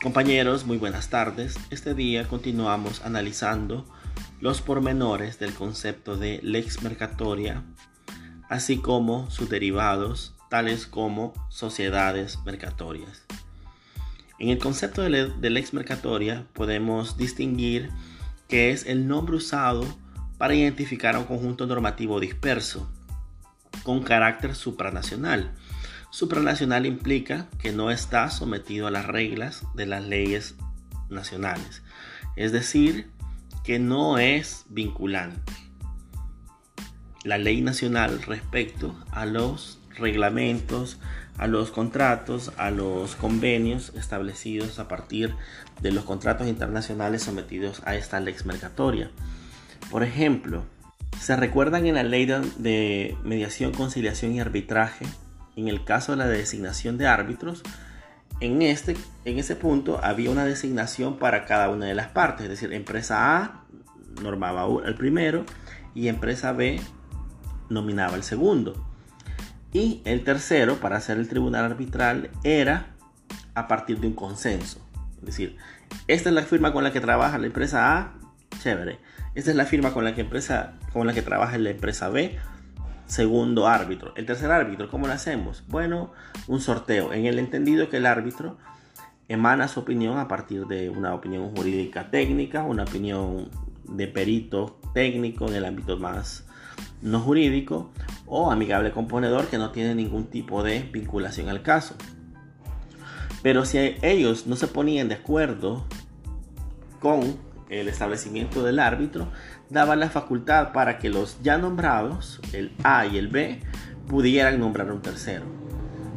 Compañeros, muy buenas tardes. Este día continuamos analizando los pormenores del concepto de lex mercatoria, así como sus derivados, tales como sociedades mercatorias. En el concepto de, lex mercatoria podemos distinguir que es el nombre usado para identificar a un conjunto normativo disperso con carácter supranacional Supranacional implica que no está sometido a las reglas de las leyes nacionales, es decir, que no es vinculante. La ley nacional respecto a los reglamentos, a los contratos, a los convenios establecidos a partir de los contratos internacionales sometidos a esta lex mercatoria. Por ejemplo, se recuerdan en la ley de mediación, conciliación y arbitraje en el caso de la designación de árbitros, en, este, en ese punto había una designación para cada una de las partes, es decir, empresa A normaba el primero y empresa B nominaba el segundo. Y el tercero, para hacer el tribunal arbitral, era a partir de un consenso. Es decir, esta es la firma con la que trabaja la empresa A, chévere. Esta es la firma con la que, empresa, con la que trabaja la empresa B, segundo árbitro. El tercer árbitro, ¿cómo lo hacemos? Bueno, un sorteo, en el entendido que el árbitro emana su opinión a partir de una opinión jurídica técnica, una opinión de perito técnico en el ámbito más no jurídico o amigable componedor que no tiene ningún tipo de vinculación al caso. Pero si ellos no se ponían de acuerdo con el establecimiento del árbitro daba la facultad para que los ya nombrados, el A y el B, pudieran nombrar un tercero,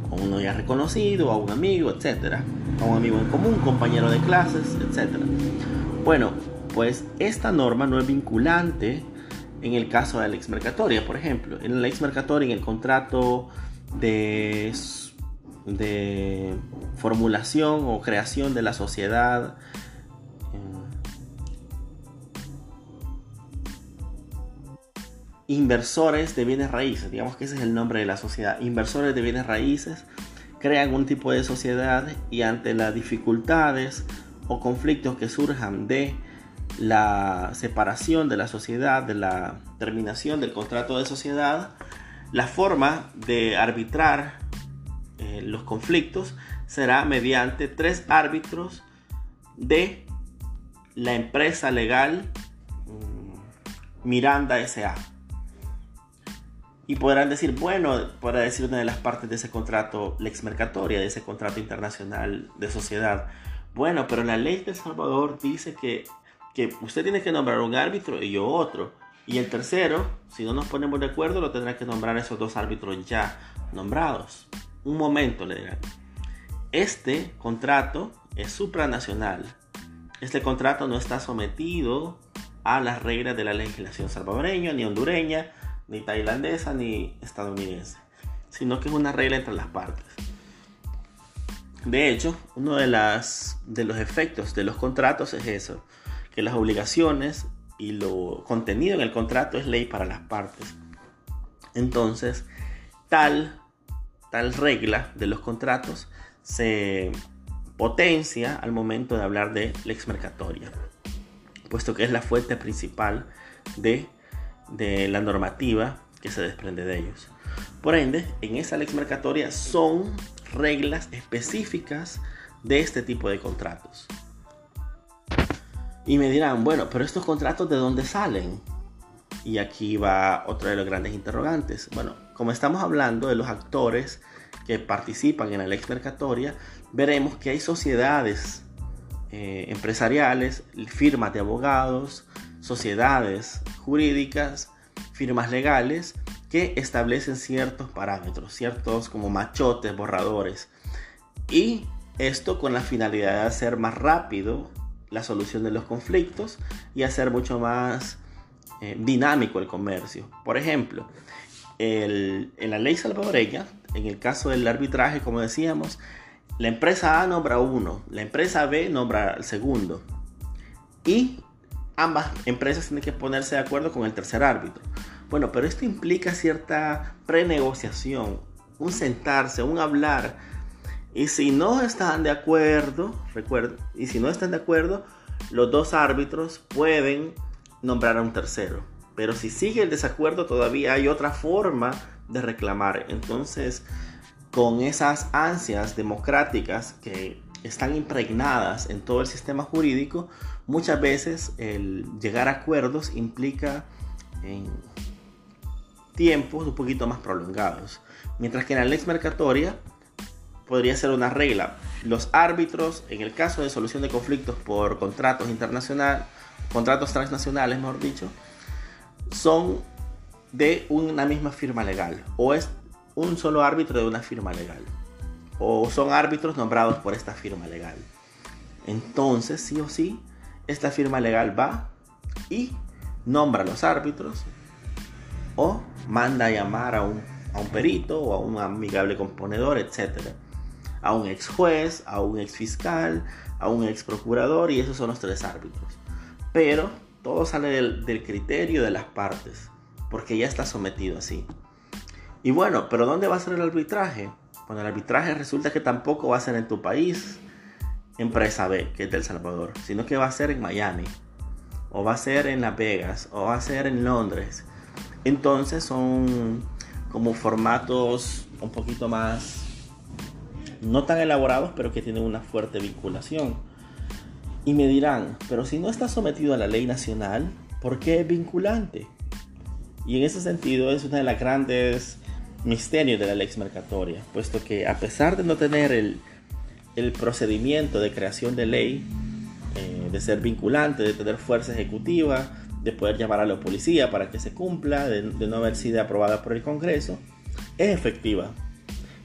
a uno ya reconocido, a un amigo, etcétera, a un amigo en común, compañero de clases, etcétera. Bueno, pues esta norma no es vinculante en el caso de la exmercatoria, por ejemplo. En la exmercatoria, en el contrato de, de formulación o creación de la sociedad inversores de bienes raíces, digamos que ese es el nombre de la sociedad, inversores de bienes raíces, crean un tipo de sociedad y ante las dificultades o conflictos que surjan de la separación de la sociedad, de la terminación del contrato de sociedad, la forma de arbitrar eh, los conflictos será mediante tres árbitros de la empresa legal mm, Miranda SA. Y podrán decir, bueno, para decir una de las partes de ese contrato, lex mercatoria, de ese contrato internacional de sociedad. Bueno, pero la ley de El Salvador dice que, que usted tiene que nombrar un árbitro y yo otro. Y el tercero, si no nos ponemos de acuerdo, lo tendrá que nombrar esos dos árbitros ya nombrados. Un momento, le dirán. Este contrato es supranacional. Este contrato no está sometido a las reglas de la legislación salvadoreña ni hondureña ni tailandesa ni estadounidense, sino que es una regla entre las partes. De hecho, uno de, las, de los efectos de los contratos es eso, que las obligaciones y lo contenido en el contrato es ley para las partes. Entonces, tal, tal regla de los contratos se potencia al momento de hablar de lex mercatoria, puesto que es la fuente principal de de la normativa que se desprende de ellos. Por ende, en esa lex mercatoria son reglas específicas de este tipo de contratos. Y me dirán, bueno, pero estos contratos de dónde salen? Y aquí va otro de los grandes interrogantes. Bueno, como estamos hablando de los actores que participan en la lex mercatoria, veremos que hay sociedades eh, empresariales, firmas de abogados, sociedades jurídicas, firmas legales que establecen ciertos parámetros, ciertos como machotes, borradores. Y esto con la finalidad de hacer más rápido la solución de los conflictos y hacer mucho más eh, dinámico el comercio. Por ejemplo, en la ley salvadoreña, en el caso del arbitraje, como decíamos, la empresa A nombra uno, la empresa B nombra el segundo. Y ambas empresas tienen que ponerse de acuerdo con el tercer árbitro. Bueno, pero esto implica cierta prenegociación, un sentarse, un hablar Y si no están de acuerdo, recuerden, y si no están de acuerdo, los dos árbitros pueden nombrar a un tercero. Pero si sigue el desacuerdo, todavía hay otra forma de reclamar. Entonces, con esas ansias democráticas que están impregnadas en todo el sistema jurídico, muchas veces el llegar a acuerdos implica tiempos un poquito más prolongados. Mientras que en la ley mercatoria podría ser una regla. Los árbitros, en el caso de solución de conflictos por contratos internacionales, contratos transnacionales, mejor dicho, son de una misma firma legal o es un solo árbitro de una firma legal o son árbitros nombrados por esta firma legal. Entonces, sí o sí, esta firma legal va y nombra a los árbitros o manda a llamar a un, a un perito o a un amigable componedor, etcétera a un ex juez, a un ex fiscal, a un ex procurador y esos son los tres árbitros. Pero todo sale del, criterio de las partes, porque ya está sometido así. Y bueno, pero ¿dónde va a ser el arbitraje? Bueno, el arbitraje resulta que tampoco va a ser en tu país, empresa B, que es del Salvador, sino que va a ser en Miami, o va a ser en Las Vegas, o va a ser en Londres. Entonces son como formatos un poquito más no tan elaborados, pero que tienen una fuerte vinculación. Y me dirán, pero si no está sometido a la ley nacional, ¿por qué es vinculante? Y en ese sentido es una de las grandes misterios de la ley mercatoria, puesto que a pesar de no tener el, procedimiento de creación de ley, eh, de ser vinculante, de tener fuerza ejecutiva, de poder llamar a la policía para que se cumpla, de no haber sido aprobada por el Congreso, es efectiva.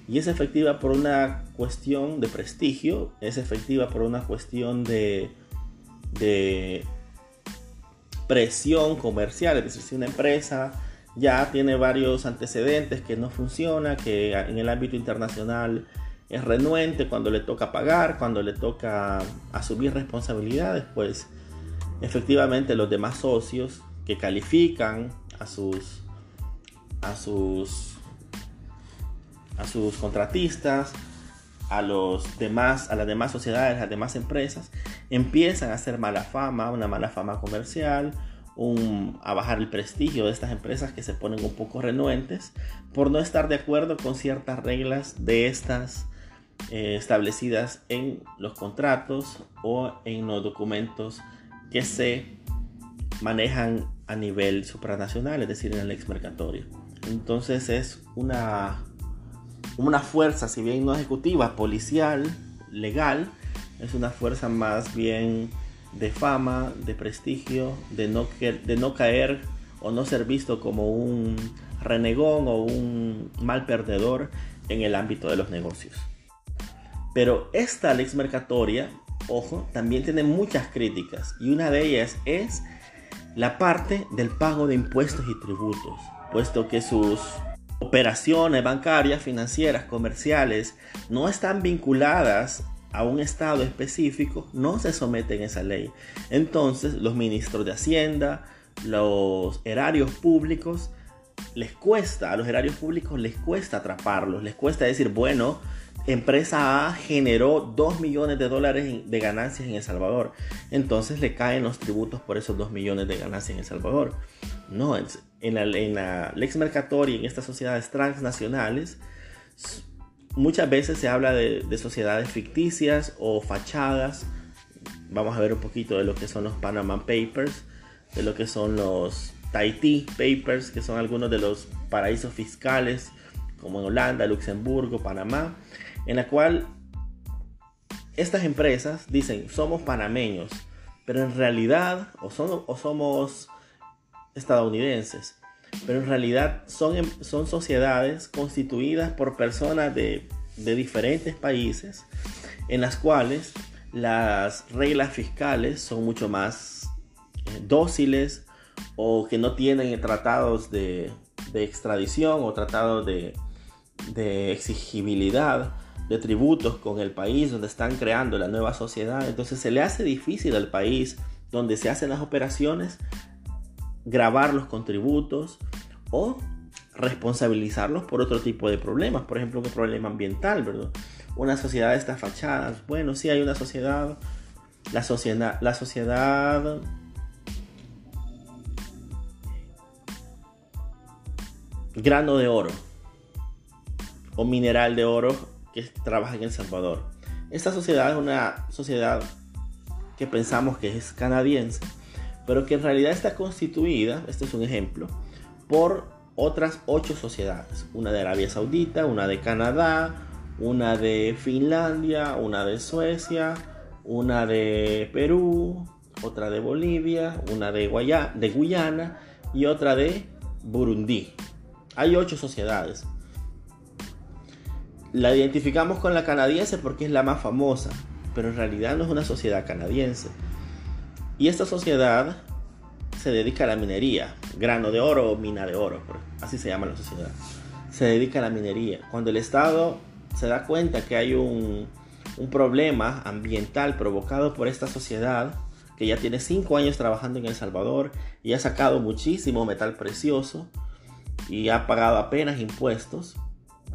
Y es efectiva por una cuestión de prestigio, es efectiva por una cuestión de, de presión comercial, es decir, si una empresa ya tiene varios antecedentes que no funciona, que en el ámbito internacional es renuente cuando le toca pagar, cuando le toca asumir responsabilidades, pues efectivamente los demás socios que califican a sus a sus a sus contratistas, a los demás, a las demás sociedades, a las demás empresas, empiezan a hacer mala fama, una mala fama comercial, a bajar el prestigio de estas empresas que se ponen un poco renuentes por no estar de acuerdo con ciertas reglas de estas eh, establecidas en los contratos o en los documentos que se manejan a nivel supranacional, es decir, en el ex mercatorio. Entonces es una una fuerza, si bien no ejecutiva, policial, legal, es una fuerza más bien de fama, de prestigio, de no, de no caer o no ser visto como un renegón o un mal perdedor en el ámbito de los negocios. Pero esta ley mercatoria, ojo, también tiene muchas críticas y una de ellas es la parte del pago de impuestos y tributos, puesto que sus operaciones bancarias, financieras, comerciales, no están vinculadas a un estado específico, no se someten a esa ley. Entonces, los ministros de Hacienda, los erarios públicos, les cuesta, a los erarios públicos les cuesta atraparlos, les cuesta decir, bueno, empresa A generó 2 millones de dólares de ganancias en El Salvador. Entonces le caen los tributos por esos 2 millones de ganancias en El Salvador. No, en la, en la lex mercatoria, en estas sociedades transnacionales, muchas veces se habla de, de, sociedades ficticias o fachadas. Vamos a ver un poquito de lo que son los Panama Papers, de lo que son los Tahiti Papers, que son algunos de los paraísos fiscales, como en Holanda, Luxemburgo, Panamá, en la cual estas empresas dicen somos panameños, pero en realidad o somos estadounidenses, pero en realidad son, em, son sociedades constituidas por personas de, diferentes países en las cuales las reglas fiscales son mucho más eh, dóciles o que no tienen tratados de, extradición o tratados de, de exigibilidad de tributos con el país donde están creando la nueva sociedad. Entonces se le hace difícil al país donde se hacen las operaciones grabar los contributos o responsabilizarlos por otro tipo de problemas, por ejemplo, un problema ambiental, ¿verdad? una sociedad está fachada. Bueno, sí hay una sociedad. La sociedad, la sociedad grano de oro o mineral de oro que trabaja en El Salvador. Esta sociedad es una sociedad que pensamos que es canadiense, pero que en realidad está constituida, este es un ejemplo, por otras ocho sociedades. Una de Arabia Saudita, una de Canadá, una de Finlandia, una de Suecia, una de Perú, otra de Bolivia, una de, de Guyana y otra de Burundi. Hay ocho sociedades. La identificamos con la canadiense porque es la más famosa, pero en realidad no es una sociedad canadiense. Y esta sociedad se dedica a la minería, grano de oro o mina de oro, así se llama la sociedad. Se dedica a la minería. Cuando el Estado se da cuenta que hay un, un problema ambiental provocado por esta sociedad, que ya tiene cinco años trabajando en El Salvador y ha sacado muchísimo metal precioso, y ha pagado apenas impuestos.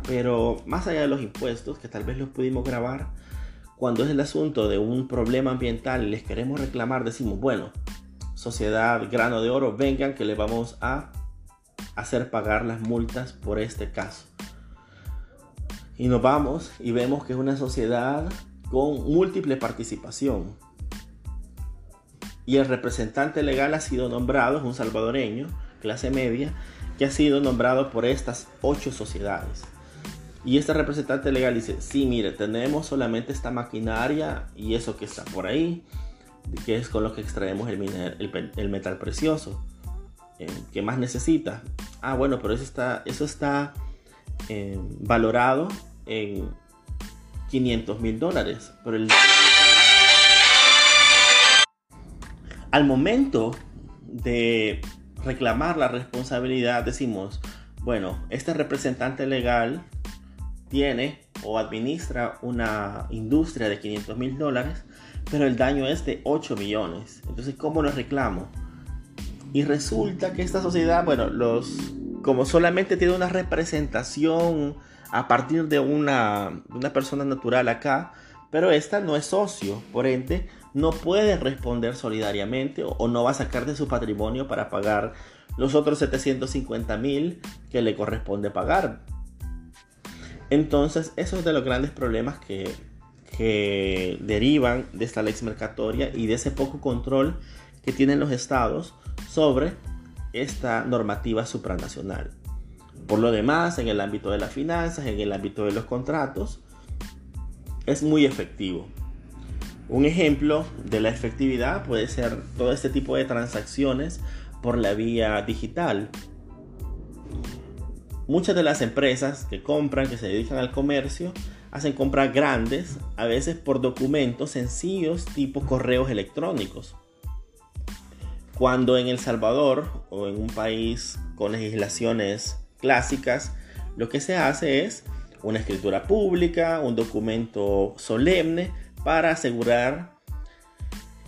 Pero más allá de los impuestos, que tal vez los pudimos grabar, cuando es el asunto de un problema ambiental y les queremos reclamar, decimos, bueno, sociedad grano de oro, vengan que le vamos a hacer pagar las multas por este caso. Y nos vamos y vemos que es una sociedad con múltiple participación. Y el representante legal ha sido nombrado, es un salvadoreño, clase media, que ha sido nombrado por estas ocho sociedades. Y este representante legal dice, sí, mire, tenemos solamente esta maquinaria y eso que está por ahí, que es con lo que extraemos el, metal precioso. Eh, ¿Qué más necesita? Ah, bueno, pero eso está, eso está eh, valorado en 500 mil dólares. Pero Al momento de reclamar la responsabilidad, decimos, bueno, este representante legal tiene o administra una industria de 500 mil dólares, pero el daño es de 8 millones. Entonces, ¿cómo lo reclamo? Y resulta que esta sociedad, bueno, los, como solamente tiene una representación a partir de una, una persona natural acá, pero esta no es socio, por ende, no puede responder solidariamente o, no va a sacar de su patrimonio para pagar los otros 750 mil que le corresponde pagar. Entonces, eso es de los grandes problemas que, que derivan de esta ley mercatoria y de ese poco control que tienen los estados sobre esta normativa supranacional. Por lo demás, en el ámbito de las finanzas, en el ámbito de los contratos, es muy efectivo. Un ejemplo de la efectividad puede ser todo este tipo de transacciones por la vía digital. Muchas de las empresas que compran, que se dedican al comercio, hacen compras grandes, a veces por documentos sencillos tipo correos electrónicos. Cuando en El Salvador o en un país con legislaciones clásicas, lo que se hace es una escritura pública, un documento solemne para asegurar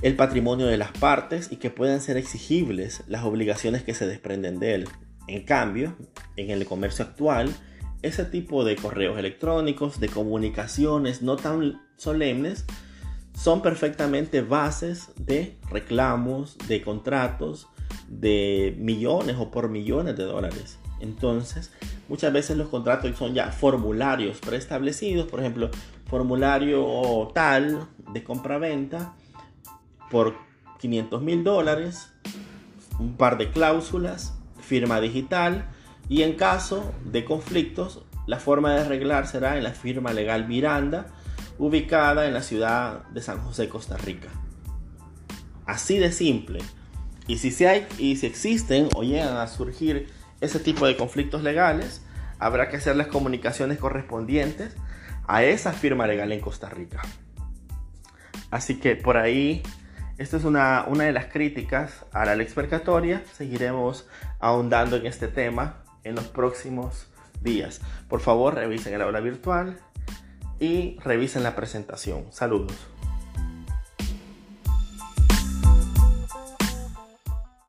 el patrimonio de las partes y que puedan ser exigibles las obligaciones que se desprenden de él. En cambio, en el comercio actual, ese tipo de correos electrónicos, de comunicaciones no tan solemnes, son perfectamente bases de reclamos, de contratos de millones o por millones de dólares. Entonces, muchas veces los contratos son ya formularios preestablecidos, por ejemplo, formulario tal de compra-venta por 500 mil dólares, un par de cláusulas, firma digital y en caso de conflictos, la forma de arreglar será en la firma legal Miranda, ubicada en la ciudad de San José, Costa Rica. Así de simple. Y si, se hay, y si existen o llegan a surgir ese tipo de conflictos legales, habrá que hacer las comunicaciones correspondientes a esa firma legal en Costa Rica. Así que por ahí, esta es una, una de las críticas a la lex. Seguiremos ahondando en este tema en los próximos días. Por favor, revisen el aula virtual y revisen la presentación. Saludos.